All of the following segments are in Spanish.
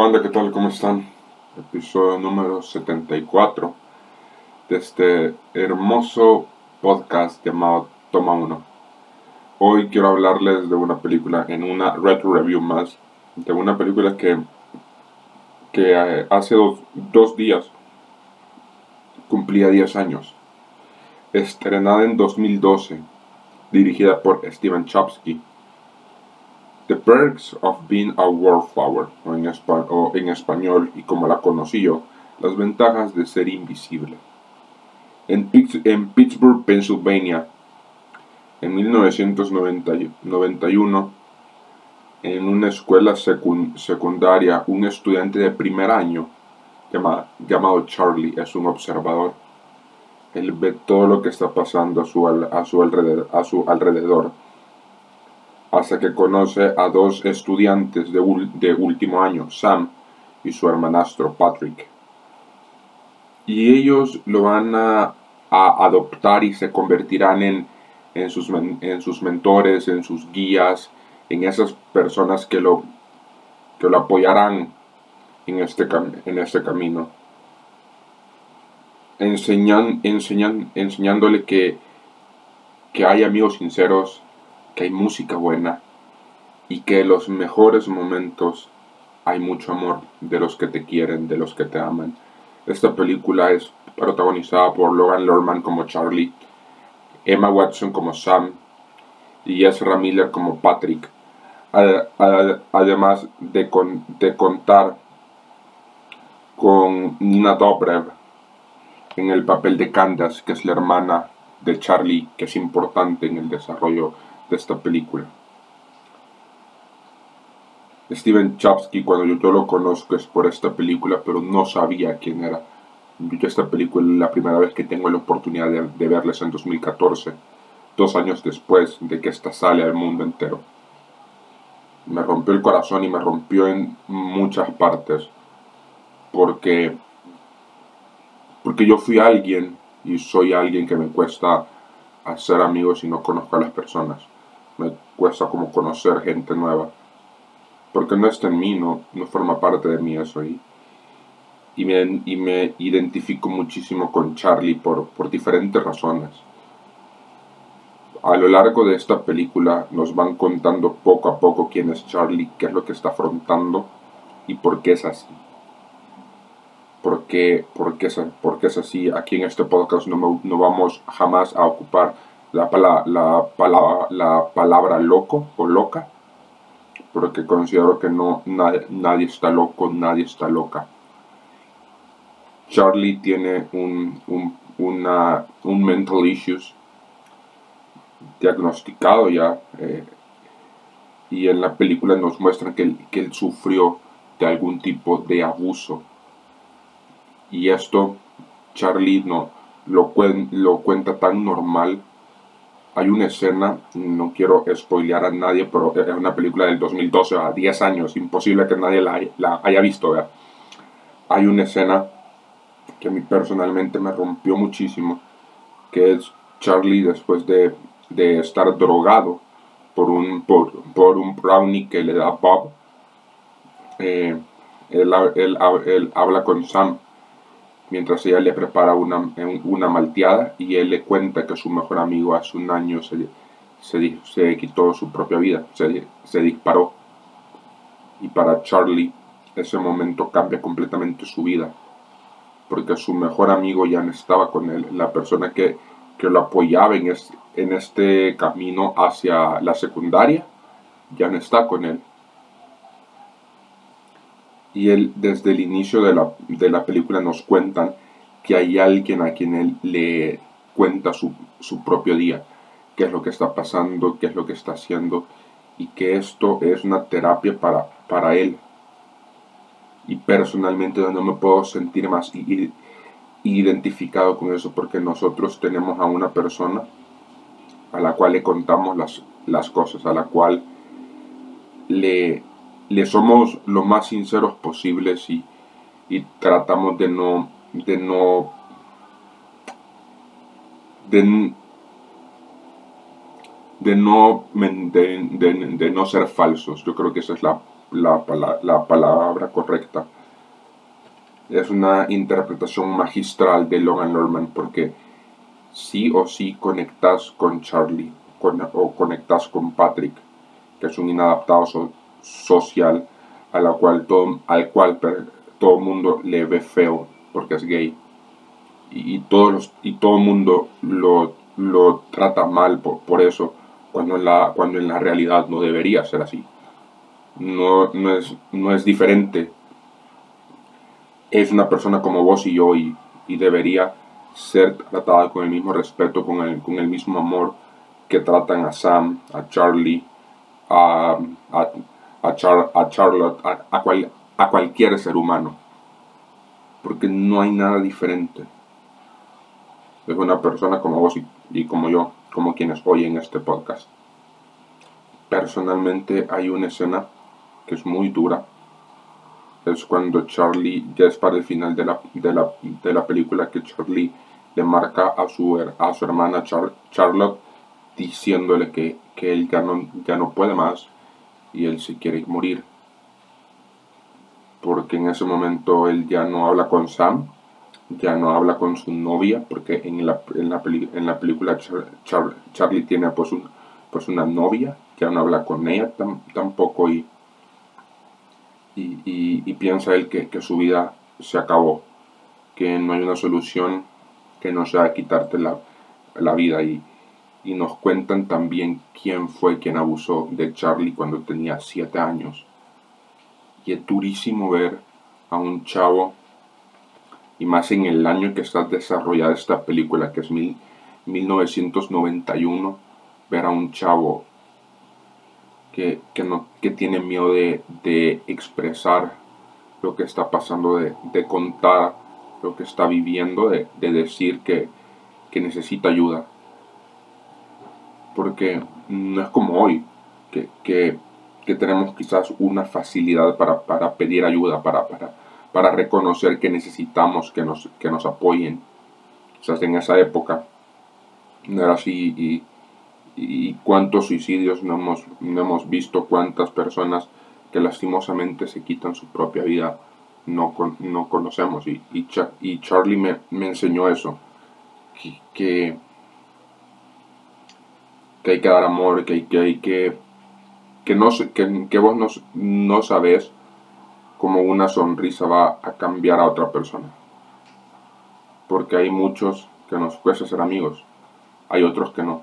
Hola banda, ¿qué tal? ¿Cómo están? Episodio número 74 de este hermoso podcast llamado Toma 1. Hoy quiero hablarles de una película en una retro review más, de una película que, que eh, hace dos, dos días cumplía 10 años. Estrenada en 2012, dirigida por Steven Chopsky The Perks of Being a Wallflower, o en, o en español, y como la conocí yo, las ventajas de ser invisible. En, en Pittsburgh, Pennsylvania, en 1991, en una escuela secundaria, un estudiante de primer año llamado Charlie es un observador. Él ve todo lo que está pasando a su, a su alrededor hasta que conoce a dos estudiantes de, último año, Sam y su hermanastro Patrick. Y ellos lo van a, adoptar y se convertirán en, en, sus, en sus mentores, en sus guías, en esas personas que lo, que lo apoyarán en este, en este camino. Enseñan, enseñan, enseñándole que, que hay amigos sinceros, que hay música buena y que en los mejores momentos hay mucho amor de los que te quieren, de los que te aman. Esta película es protagonizada por Logan Lerman como Charlie, Emma Watson como Sam y Ezra Miller como Patrick. Además de, de contar con Nina Dobrev en el papel de Candace, que es la hermana de Charlie, que es importante en el desarrollo de esta película. Steven Chapsky, cuando yo, yo lo conozco es por esta película, pero no sabía quién era. Yo esta película la primera vez que tengo la oportunidad de, de verles en 2014, dos años después de que esta sale al mundo entero. Me rompió el corazón y me rompió en muchas partes, porque, porque yo fui alguien y soy alguien que me cuesta hacer amigos y no conozco a las personas cuesta como conocer gente nueva. Porque no está en mí, no, forma parte de mí eso. Y, y, me, y me identifico muchísimo con Charlie por, por diferentes razones. A lo largo de esta película nos van contando poco a poco quién es Charlie, qué es lo que está afrontando y por qué es así. ¿Por qué, por qué, es, por qué es así? Aquí en este podcast no, no vamos jamás a ocupar la, la, palabra, la palabra loco o loca, porque considero que no, nadie, está loco, nadie está loca. Charlie tiene un, un, una, un mental issues diagnosticado ya eh, y en la película nos muestran que, que él sufrió de algún tipo de abuso y esto Charlie no lo, lo cuenta tan normal hay una escena, no quiero spoilear a nadie, pero es una película del 2012, a 10 años, imposible que nadie la, haya visto. Hay una escena que a mí personalmente me rompió muchísimo, que es Charlie después de, estar drogado por un, por, un brownie que le da Bob. Eh, él, él habla con Sam mientras ella le prepara una, una malteada y él le cuenta que su mejor amigo hace un año se, se, quitó su propia vida, se, se disparó. Y para Charlie ese momento cambia completamente su vida, porque su mejor amigo ya no estaba con él, la persona que, que lo apoyaba en, en este camino hacia la secundaria, ya no está con él y él desde el inicio de la, de la película nos cuentan que hay alguien a quien él le cuenta su, su, propio día, qué es lo que está pasando, qué es lo que está haciendo y que esto es una terapia para, para él. Y personalmente no me puedo sentir más identificado con eso porque nosotros tenemos a una persona a la cual le contamos las, las cosas, a la cual le, le somos lo más sinceros posibles y, tratamos de no de no de, no de, no ser falsos yo creo que esa es la la, la palabra correcta. Es una interpretación magistral de Logan Lerman porque sí o sí conectas con Charlie o conectas con Patrick, que es un inadaptado social a la cual todo, al cual todo mundo le ve feo porque es gay. Y, todos y todo el mundo lo, lo trata mal por, eso, cuando en, la, cuando en la realidad no debería ser así. No, no, es, no es diferente. Es una persona como vos y yo y, y debería ser tratada con el mismo respeto, con el, con el mismo amor que tratan a Sam, a Charlie, a, a, Charlotte, a, a cualquier ser humano. Porque no hay nada diferente. Es una persona como vos y, como yo, como quienes oyen este podcast. Personalmente hay una escena que es muy dura. Es cuando Charlie, ya es para el final de la, de la, de la película, que Charlie le marca a su, a su hermana Charlotte diciéndole que, que él ya no, ya no puede más y él se quiere morir. Porque en ese momento él ya no habla con Sam, ya no habla con su novia, porque en la, en la, en la película Charlie tiene pues, un, pues una novia, ya no habla con ella tampoco y, y, y, piensa él que, que, su vida se acabó, que no hay una solución que no sea quitarte la, la vida y, y nos cuentan también quién fue quien abusó de Charlie cuando tenía 7 años. Y es durísimo ver a un chavo, y más en el año que está desarrollada esta película, que es mil, 1991, ver a un chavo que, no, que tiene miedo de, de, expresar lo que está pasando, de, de, contar lo que está viviendo, de, de decir que, que necesita ayuda porque no es como hoy, que, que, que tenemos quizás una facilidad para, para pedir ayuda, para, para, para, reconocer que necesitamos que nos, que nos apoyen. Quizás en esa época no era así y, cuántos suicidios no hemos, no hemos visto, cuántas personas que lastimosamente se quitan su propia vida no, no conocemos. Y, y, y Charlie me, me, enseñó eso, que que hay que dar amor, que hay que, hay que, que, no, que, vos no, no sabes cómo una sonrisa va a cambiar a otra persona. Porque hay muchos que nos cuesta ser amigos, hay otros que no.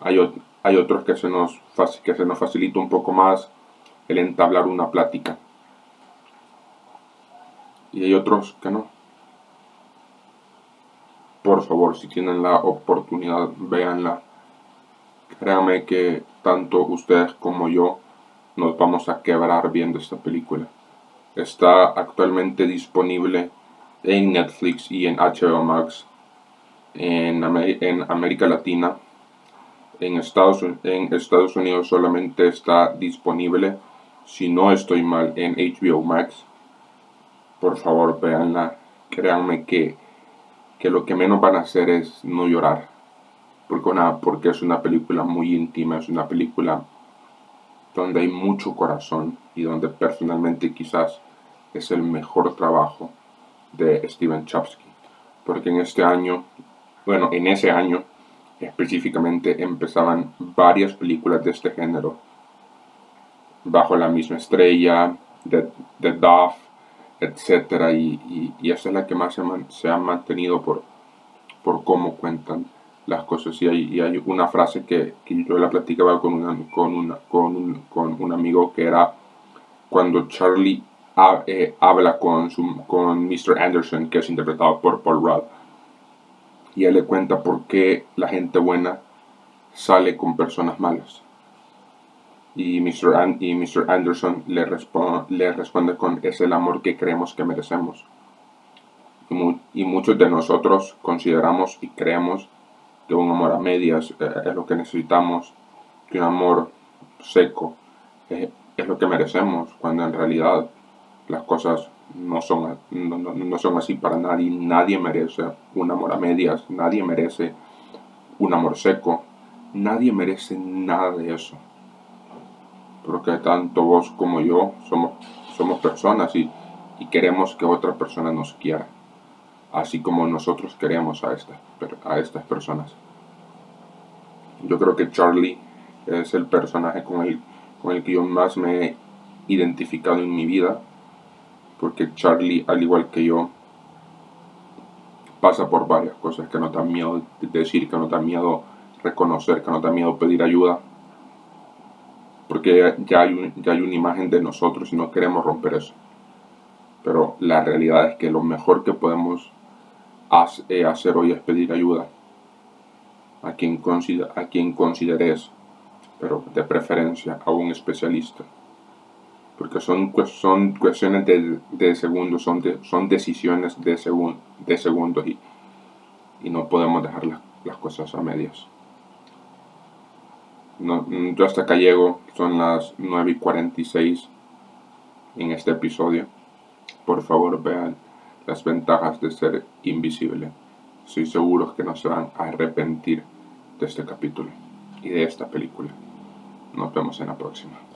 Hay, hay otros que se, nos, que se nos facilita un poco más el entablar una plática. Y hay otros que no. Por favor, si tienen la oportunidad, véanla Créanme que tanto ustedes como yo nos vamos a quebrar viendo esta película. Está actualmente disponible en Netflix y en HBO Max en, en América Latina. En Estados, en Estados Unidos solamente está disponible, si no estoy mal, en HBO Max. Por favor, véanla. Créanme que, que lo que menos van a hacer es no llorar porque, una, porque es una película muy íntima, es una película donde hay mucho corazón y donde personalmente quizás es el mejor trabajo de Steven Chapsky. Porque en este año, bueno, en ese año específicamente empezaban varias películas de este género. Bajo la misma estrella, The, The Dove, etc. Y, y, esa es la que más se, se ha mantenido por, por cómo cuentan las cosas. Y hay, una frase que, yo la platicaba con, con, un, con un amigo que era cuando Charlie eh, habla con, con Mr. Anderson, que es interpretado por Paul Rudd. Y él le cuenta por qué la gente buena sale con personas malas. Y Mr. y Mr. Anderson le, le responde con es el amor que creemos que merecemos. Y, y muchos de nosotros consideramos y creemos que un amor a medias eh, es lo que necesitamos, que un amor seco es lo que merecemos, cuando en realidad las cosas no son, no, son así para nadie. Nadie merece un amor a medias, nadie merece un amor seco, nadie merece nada de eso. porque tanto vos como yo somos, somos personas y, y queremos que otra persona nos quiera, así como nosotros queremos a, esta, a estas personas. Yo creo que Charlie es el personaje con el, con el que yo más me he identificado en mi vida, porque Charlie, al igual que yo, pasa por varias cosas que no dan miedo decir, que no da miedo reconocer, que no da miedo pedir ayuda, porque ya hay, ya hay una imagen de nosotros y no queremos romper eso. Pero la realidad es que lo mejor que podemos hacer hoy es pedir ayuda a quien, a quien consideres, pero de preferencia a un especialista. Porque son, son cuestiones de, segundos, son, son decisiones de, de segundos y, y, no podemos dejar las, cosas a medias. No, yo hasta acá llego, son las 9 y 46 en este episodio. Por favor vean las ventajas de ser invisible. Estoy seguro que no se van a arrepentir de este capítulo y de esta película. Nos vemos en la próxima.